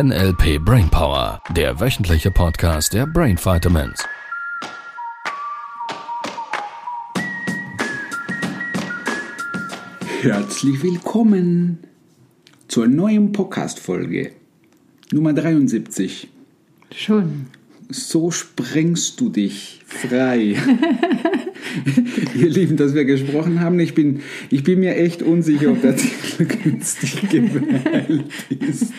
NLP Brainpower, der wöchentliche Podcast der Brain Vitamins. Herzlich willkommen zur neuen Podcast-Folge Nummer 73. Schon. So sprengst du dich frei. Ihr Lieben, dass wir gesprochen haben, ich bin, ich bin mir echt unsicher, ob der Titel günstig gewählt ist.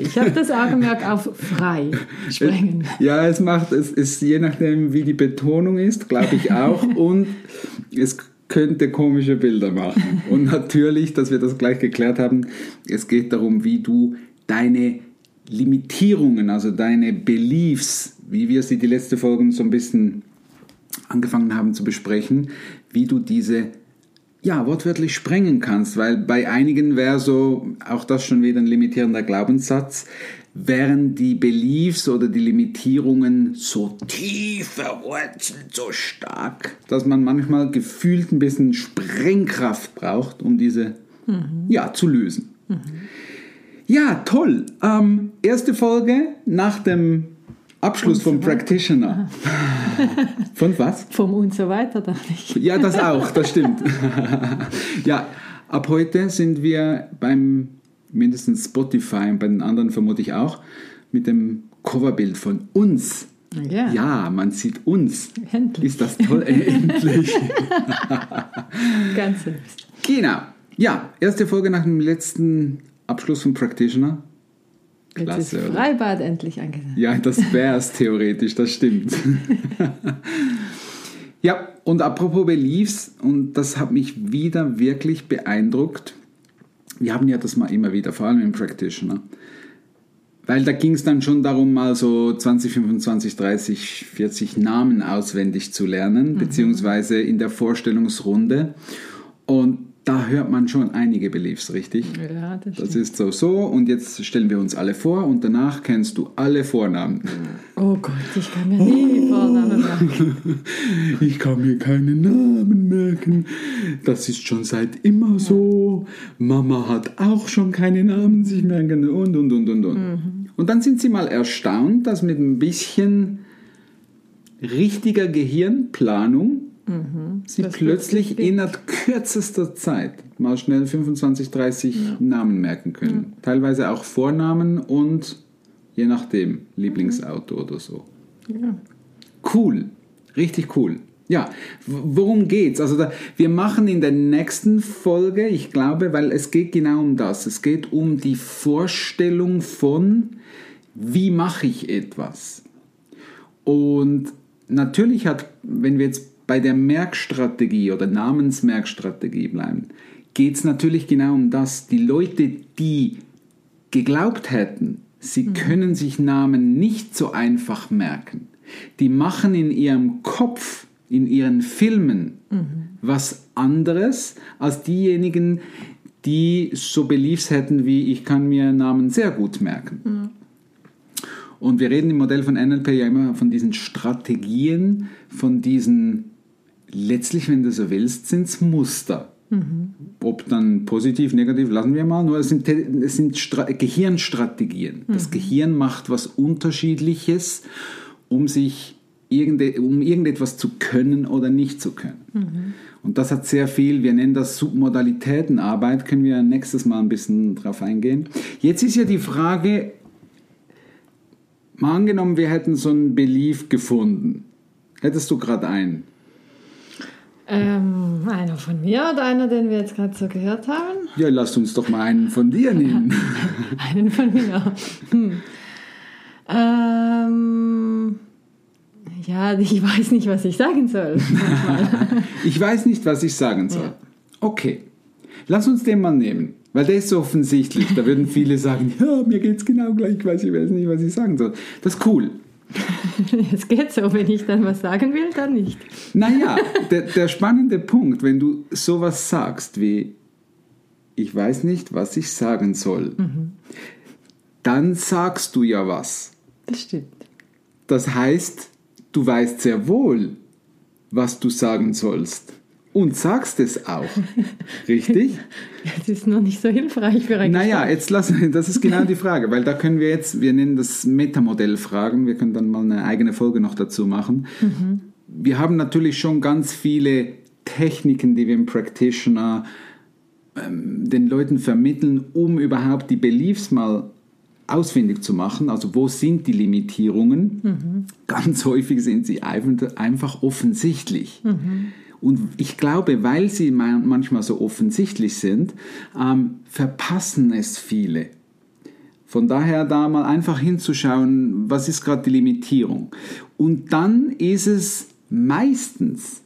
Ich habe das Augenmerk auf frei sprengen. Ja, es macht, es ist je nachdem, wie die Betonung ist, glaube ich auch. Und es könnte komische Bilder machen. Und natürlich, dass wir das gleich geklärt haben, es geht darum, wie du deine Limitierungen, also deine Beliefs, wie wir sie die letzte Folge so ein bisschen angefangen haben zu besprechen, wie du diese ja, wortwörtlich sprengen kannst, weil bei einigen wäre so, auch das schon wieder ein limitierender Glaubenssatz, wären die Beliefs oder die Limitierungen so tief verwurzelt, so stark, dass man manchmal gefühlt ein bisschen Sprengkraft braucht, um diese mhm. ja, zu lösen. Mhm. Ja, toll. Ähm, erste Folge nach dem Abschluss vom so Practitioner. Von was? Vom und so weiter, dachte ich. Ja, das auch, das stimmt. ja, ab heute sind wir beim mindestens Spotify und bei den anderen vermute ich auch mit dem Coverbild von uns. Ja. ja, man sieht uns. Endlich. Ist das toll? Endlich. Ganz selbst. Genau. Ja, erste Folge nach dem letzten Abschluss vom Practitioner. Klasse, Jetzt ist Freibad endlich angesagt. Ja, das wäre es theoretisch, das stimmt. ja, und apropos Beliefs, und das hat mich wieder wirklich beeindruckt. Wir haben ja das mal immer wieder, vor allem im Practitioner. Weil da ging es dann schon darum, mal so 20, 25, 30, 40 Namen auswendig zu lernen, mhm. beziehungsweise in der Vorstellungsrunde. Und da hört man schon einige Beliefs, richtig? Ja, das, das ist so so und jetzt stellen wir uns alle vor und danach kennst du alle Vornamen. Oh Gott, ich kann mir nie oh. Vornamen merken. Ich kann mir keine Namen merken. Das ist schon seit immer so. Mama hat auch schon keine Namen sich merken und und und und und. Mhm. Und dann sind sie mal erstaunt, dass mit ein bisschen richtiger Gehirnplanung Mhm. Sie das plötzlich innerhalb kürzester Zeit mal schnell 25, 30 ja. Namen merken können. Ja. Teilweise auch Vornamen und je nachdem Lieblingsauto mhm. oder so. Ja. Cool, richtig cool. Ja, worum geht's? Also da, wir machen in der nächsten Folge, ich glaube, weil es geht genau um das. Es geht um die Vorstellung von, wie mache ich etwas. Und natürlich hat, wenn wir jetzt bei der Merkstrategie oder Namensmerkstrategie bleiben, geht es natürlich genau um das. Die Leute, die geglaubt hätten, sie mhm. können sich Namen nicht so einfach merken, die machen in ihrem Kopf, in ihren Filmen mhm. was anderes als diejenigen, die so Beliefs hätten wie ich kann mir Namen sehr gut merken. Mhm. Und wir reden im Modell von NLP ja immer von diesen Strategien, von diesen letztlich, wenn du so willst, sind es Muster. Mhm. Ob dann positiv, negativ, lassen wir mal. Nur es sind, es sind Gehirnstrategien. Mhm. Das Gehirn macht was Unterschiedliches, um sich irgende, um irgendetwas zu können oder nicht zu können. Mhm. Und das hat sehr viel, wir nennen das Submodalitätenarbeit, können wir nächstes Mal ein bisschen drauf eingehen. Jetzt ist ja die Frage, mal angenommen, wir hätten so einen Belief gefunden. Hättest du gerade einen? Ähm, einer von mir oder einer, den wir jetzt gerade so gehört haben? Ja, lass uns doch mal einen von dir nehmen. einen von mir. Hm. Ähm, ja, ich weiß nicht, was ich sagen soll. ich weiß nicht, was ich sagen soll. Ja. Okay, lass uns den mal nehmen. Weil der ist so offensichtlich. Da würden viele sagen, ja, mir geht es genau gleich, ich weiß, ich weiß nicht, was ich sagen soll. Das ist cool. Es geht so, wenn ich dann was sagen will, dann nicht. Naja, der, der spannende Punkt, wenn du sowas sagst wie, ich weiß nicht, was ich sagen soll, mhm. dann sagst du ja was. Das stimmt. Das heißt, du weißt sehr wohl, was du sagen sollst. Und sagst es auch. Richtig? Das ist noch nicht so hilfreich für ein Naja, Gespräch. jetzt lassen das ist genau die Frage, weil da können wir jetzt, wir nennen das Metamodell Fragen, wir können dann mal eine eigene Folge noch dazu machen. Wir haben natürlich schon ganz viele Techniken, die wir im Practitioner ähm, den Leuten vermitteln, um überhaupt die Beliefs mal ausfindig zu machen. Also wo sind die Limitierungen? Ganz häufig sind sie einfach einfach offensichtlich. Und ich glaube, weil sie ma- manchmal so offensichtlich sind, ähm, verpassen es viele. Von daher da mal einfach hinzuschauen, was ist gerade die Limitierung. Und dann ist es meistens,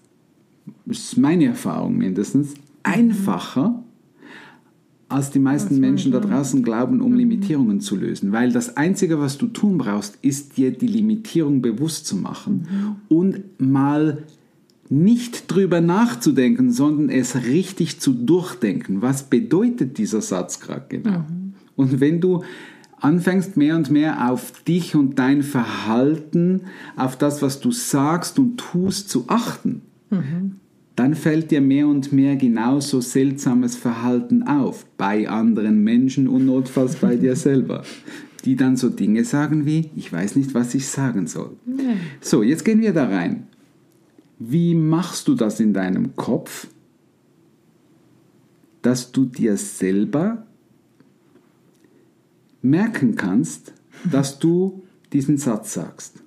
das ist meine Erfahrung mindestens, einfacher, als die meisten Menschen da draußen glauben, um Limitierungen zu lösen. Weil das Einzige, was du tun brauchst, ist dir die Limitierung bewusst zu machen und mal nicht drüber nachzudenken, sondern es richtig zu durchdenken. Was bedeutet dieser Satz gerade genau? Und wenn du anfängst mehr und mehr auf dich und dein Verhalten, auf das, was du sagst und tust, zu achten, dann fällt dir mehr und mehr genauso seltsames Verhalten auf bei anderen Menschen und notfalls bei dir selber, die dann so Dinge sagen wie, ich weiß nicht, was ich sagen soll. So, jetzt gehen wir da rein. Wie machst du das in deinem Kopf, dass du dir selber merken kannst, dass du diesen Satz sagst?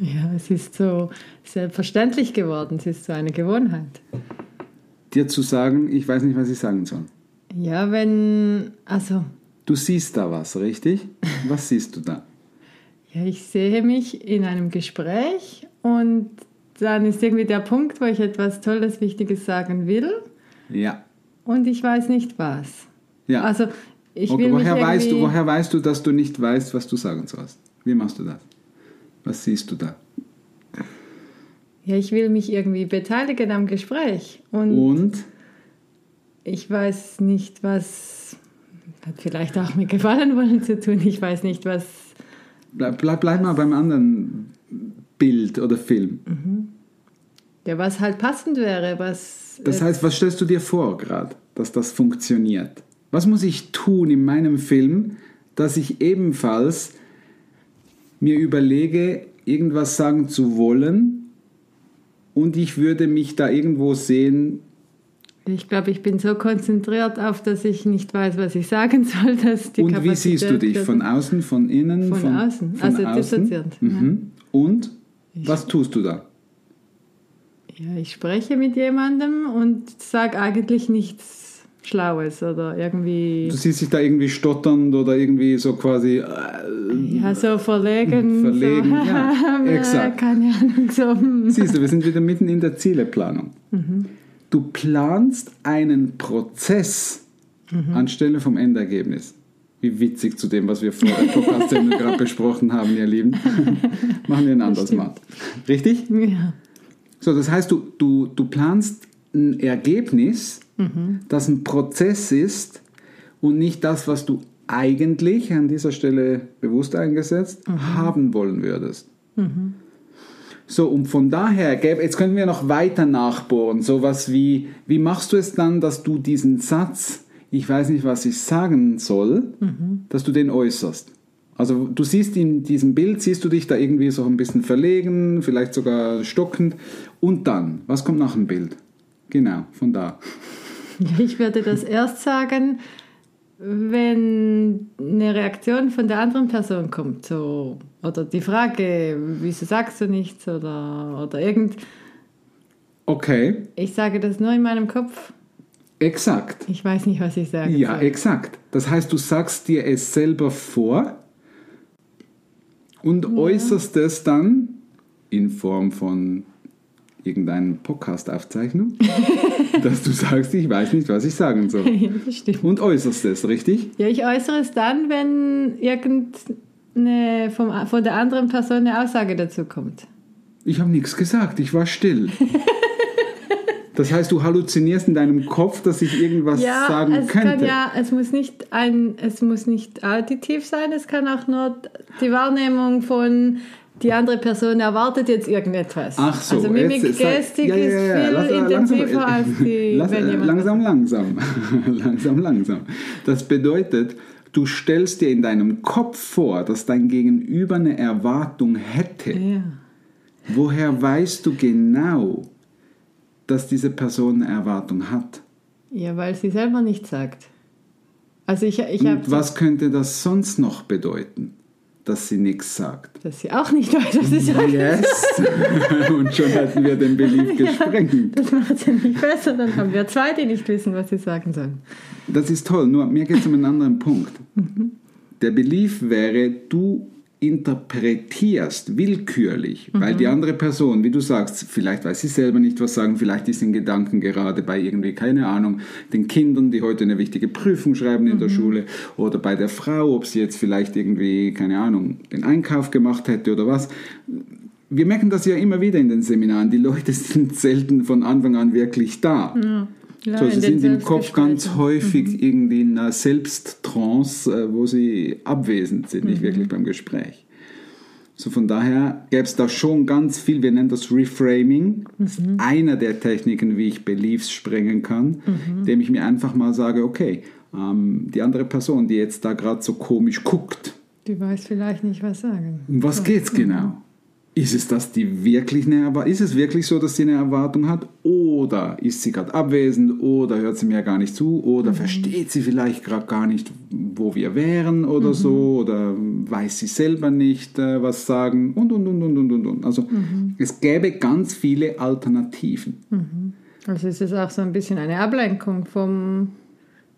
Ja, es ist so selbstverständlich geworden. Es ist so eine Gewohnheit. Dir zu sagen, ich weiß nicht, was ich sagen soll. Ja, wenn, also, Du siehst da was, richtig? Was siehst du da? ja, ich sehe mich in einem Gespräch und dann ist irgendwie der Punkt, wo ich etwas Tolles, Wichtiges sagen will Ja. und ich weiß nicht was. ja. Also, ich Okay, will mich woher, weißt du, woher weißt du, dass du nicht weißt, was du sagen sollst? Wie machst du das? Was siehst du da? Ja, ich will mich irgendwie beteiligen am Gespräch und Und? ich weiß nicht, was hat vielleicht auch mit Gefallen wollen zu tun. Ich weiß nicht, was. Bleib, bleib, bleib mal beim anderen Bild oder Film. Ja, was halt passend wäre, was. Das äh, heißt, was stellst du dir vor gerade, dass das funktioniert? Was muss ich tun in meinem Film, dass ich ebenfalls mir überlege, irgendwas sagen zu wollen und ich würde mich da irgendwo sehen, ich glaube, ich bin so konzentriert auf, dass ich nicht weiß, was ich sagen soll, dass die und wie Kapazität siehst du dich? Von außen, von innen? Von außen, also dissoziiert, Mhm. Und was tust du da? Ja, ich spreche mit jemandem und sage eigentlich nichts Schlaues oder irgendwie. Du siehst dich da irgendwie stotternd oder irgendwie so quasi. Äh, Ja, so verlegen. Verlegen, so, ja, exakt. Keine Ahnung, so. Siehst du, wir sind wieder mitten in der Zieleplanung. Du planst einen Prozess anstelle vom Endergebnis. Wie witzig zu dem, was wir vor der Podcast-Sendung gerade besprochen haben, ihr Lieben. Machen wir ein anderes Mal. Richtig? Ja. So, das heißt, du, du, du planst ein Ergebnis, das ein Prozess ist und nicht das, was du eigentlich an dieser Stelle bewusst eingesetzt haben wollen würdest. So, und von daher, gäbe- jetzt können wir noch weiter nachbohren. Sowas wie, wie machst du es dann, dass du diesen Satz, ich weiß nicht, was ich sagen soll, dass du den äußerst? Also du siehst in diesem Bild, siehst du dich da irgendwie so ein bisschen verlegen, vielleicht sogar stockend. Und dann, was kommt nach dem Bild? Genau, von da. Ich würde das erst sagen, wenn eine Reaktion von der anderen Person kommt. So, oder die Frage, wieso sagst du nichts? Oder, oder irgend. Okay, Ich sage das nur in meinem Kopf. exakt. Ich weiß nicht, was ich sagen Ja, exakt. Das heißt, du sagst dir es selber vor und äußerst es dann in Form von irgendeiner Podcast-Aufzeichnung, dass du sagst, ich weiß nicht, was ich sagen soll. Ja, das stimmt. Und äußerst es, richtig? Ja, ich äußere es dann, wenn irgendeine vom, von der anderen Person eine Aussage dazu kommt. Ich habe nichts gesagt, ich war still. Das heißt, du halluzinierst in deinem Kopf, dass ich irgendwas Ja, sagen es könnte. kann ja, es muss nicht ein, es muss nicht auditiv sein, es kann auch nur die Wahrnehmung von die andere Person erwartet jetzt irgendetwas. Ach so, Also Mimik, jetzt- Gestik ja, ja, ist ja, viel lass- langsam- intensiver als die, Lass, wenn jemand langsam, langsam. langsam, langsam. Das bedeutet, du stellst dir in deinem Kopf vor, dass dein Gegenüber eine Erwartung hätte. Woher weißt du genau, dass diese Person eine Erwartung hat? ja, weil sie selber nicht sagt. Also ich, ich Und was könnte das sonst noch bedeuten, dass sie nichts sagt? dass sie auch nicht weiß, was sie sagt. Yes! Und schon hätten wir den Belief gesprengt. Das macht es ja nicht besser. Dann haben wir zwei, die nicht wissen, was sie sagen sollen. Das ist toll, nur mir geht es um einen anderen Punkt. Der Belief wäre, du interpretierst willkürlich, weil die andere Person, wie du sagst, vielleicht weiß sie selber nicht, was sagen, vielleicht ist in Gedanken gerade bei irgendwie, keine Ahnung, den Kindern, die heute eine wichtige Prüfung schreiben in der Schule oder bei der Frau, ob sie jetzt vielleicht irgendwie, keine Ahnung, den Einkauf gemacht hätte oder was. Wir merken das ja immer wieder in den Seminaren. Die Leute sind selten von Anfang an wirklich da. Ja, So, in sie sind im Kopf ganz Selbstgesprächen. häufig irgendwie in einer Selbsttrance, äh, wo sie abwesend sind, nicht wirklich beim Gespräch. So von daher gäbe es da schon ganz viel, wir nennen das Reframing, das ist einer der Techniken, wie ich Beliefs sprengen kann, indem ich mir einfach mal sage, okay, ähm, die andere Person, die jetzt da gerade so komisch guckt, Die weiß vielleicht nicht, was sagen. um was geht's genau? Ist es, dass die wirklich eine Erwartung, ist es wirklich so, dass sie eine Erwartung hat? Oder ist sie gerade abwesend? Oder hört sie mir gar nicht zu? Oder versteht sie vielleicht gerade gar nicht, wo wir wären oder so? Oder weiß sie selber nicht, äh, was sagen? Und, und, und, und, und, und, und. Also es gäbe ganz viele Alternativen. Also ist es auch so ein bisschen eine Ablenkung vom,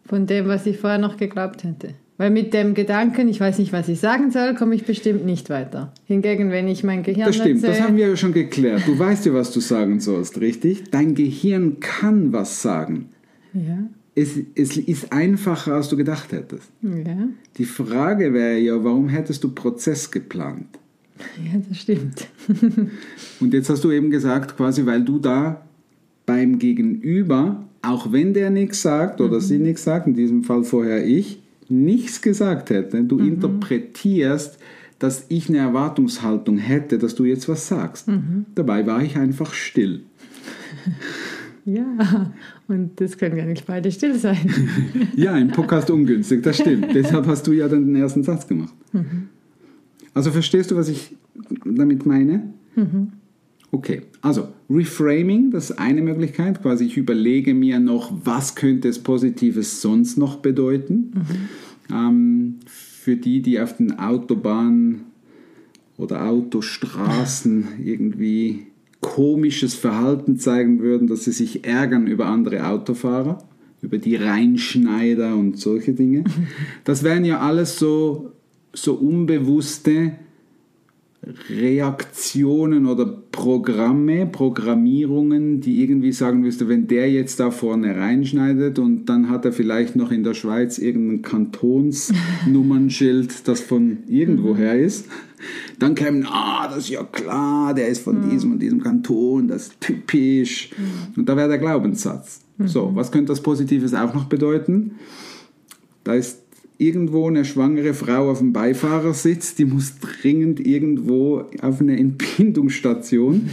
von dem, was ich vorher noch geglaubt hätte. Weil mit dem Gedanken, ich weiß nicht, was ich sagen soll, komme ich bestimmt nicht weiter. Hingegen, wenn ich mein Gehirn Das stimmt, das erzähle- haben wir ja schon geklärt. Du weißt ja, was du sagen sollst, richtig? Dein Gehirn kann was sagen. Ja, Es, es ist einfacher, als du gedacht hättest. ja, Die Frage wäre ja, warum hättest du Prozess geplant? ja, das stimmt. Und jetzt hast du eben gesagt, quasi, weil du da beim Gegenüber, auch wenn der nichts sagt oder sie nichts sagt, in diesem Fall vorher ich, nichts gesagt hätte, du interpretierst, dass ich eine Erwartungshaltung hätte, dass du jetzt was sagst. Dabei war ich einfach still. Ja, und das können ja nicht beide still sein. Ja, im Podcast ungünstig, das stimmt. Deshalb hast du ja dann den ersten Satz gemacht. Also verstehst du, was ich damit meine? Okay, also Reframing, das ist eine Möglichkeit. Quasi ich überlege mir noch, was könnte es Positives sonst noch bedeuten. Ähm, für die, die auf den Autobahnen oder Autostraßen irgendwie komisches Verhalten zeigen würden, dass sie sich ärgern über andere Autofahrer, über die Reinschneider und solche Dinge. Das wären ja alles so, so unbewusste Reaktionen oder Programme, Programmierungen, die irgendwie sagen müsste, wenn der jetzt da vorne reinschneidet und dann hat er vielleicht noch in der Schweiz irgendein Kantonsnummernschild, das von irgendwoher ist, dann kämen, ah, das ist ja klar, der ist von diesem und diesem Kanton, das ist typisch. Und da wäre der Glaubenssatz. So, was könnte das Positives auch noch bedeuten? Da ist irgendwo eine schwangere Frau auf dem Beifahrersitz, die muss dringend irgendwo auf eine Entbindungsstation.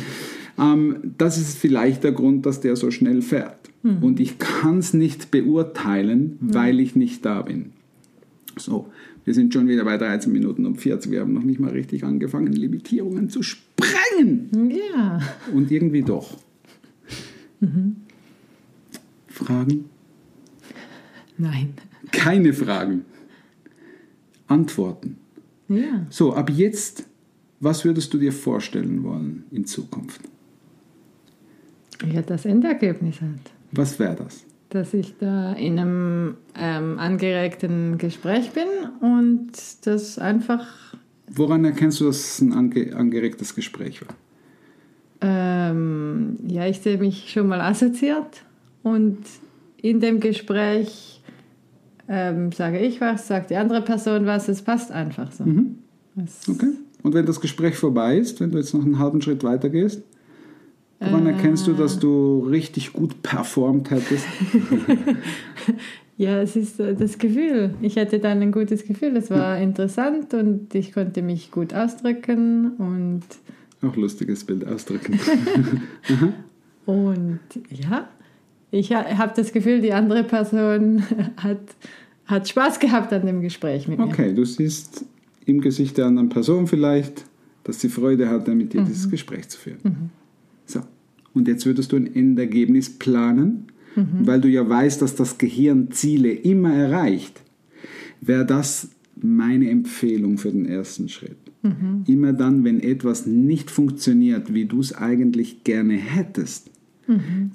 Ähm, das ist vielleicht der Grund, dass der so schnell fährt. Und ich kann es nicht beurteilen, weil ich nicht da bin. So, wir sind schon wieder bei 13 Minuten um 40. Wir haben noch nicht mal richtig angefangen, Limitierungen zu sprengen. Ja, Und irgendwie doch. Fragen? nein. Keine Fragen. Antworten. Ja, So, ab jetzt, was würdest du dir vorstellen wollen in Zukunft? ja das Endergebnis halt. Was wäre das? Dass ich da in einem ähm, angeregten Gespräch bin und das einfach Woran erkennst du, dass es ein ange angeregtes Gespräch war? Ähm, ja, ich sehe mich schon mal assoziiert und in dem Gespräch ähm, sage ich was, sagt die andere Person was, es passt einfach so. Es- Okay. Und wenn das Gespräch vorbei ist, wenn du jetzt noch einen halben Schritt weiter gehst, woran erkennst du, dass du richtig gut performt hättest? Ja, es ist äh, das Gefühl. Ich hatte dann ein gutes Gefühl. Es war interessant und ich konnte mich gut ausdrücken und Auch lustiges Bild ausdrücken. Und ja, ich habe das Gefühl, die andere Person hat, hat Spaß gehabt an dem Gespräch mit mir. Okay, du siehst im Gesicht der anderen Person vielleicht, dass sie Freude hatte, mit dir dieses Gespräch zu führen. So, und jetzt würdest du ein Endergebnis planen, weil du ja weißt, dass das Gehirn Ziele immer erreicht. Wäre das meine Empfehlung für den ersten Schritt. Immer dann, wenn etwas nicht funktioniert, wie du es eigentlich gerne hättest,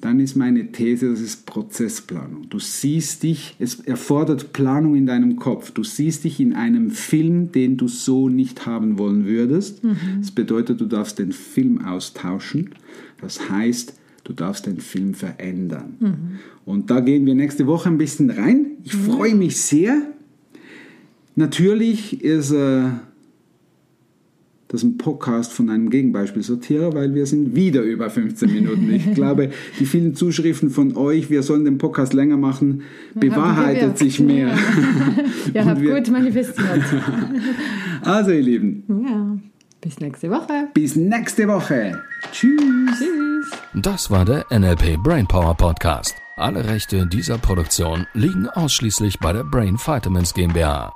dann ist meine These, das ist Prozessplanung. Du siehst dich, es erfordert Planung in deinem Kopf. Du siehst dich in einem Film, den du so nicht haben wollen würdest. Das bedeutet, du darfst den Film austauschen. Das heißt, du darfst den Film verändern. Und da gehen wir nächste Woche ein bisschen rein. Ich freue mich sehr. Natürlich ist äh, das ein Podcast von einem Gegenbeispielsortierer, weil wir sind wieder über 15 Minuten. Ich glaube, die vielen Zuschriften von euch, wir sollen den Podcast länger machen, bewahrheitet sich mehr. Ihr Und habt wir- gut manifestiert. Also ihr Lieben, ja. Bis nächste Woche. bis nächste Woche. Tschüss. Tschüss. Das war der NLP Brainpower Podcast. Alle Rechte dieser Produktion liegen ausschließlich bei der Brain Vitamins GmbH.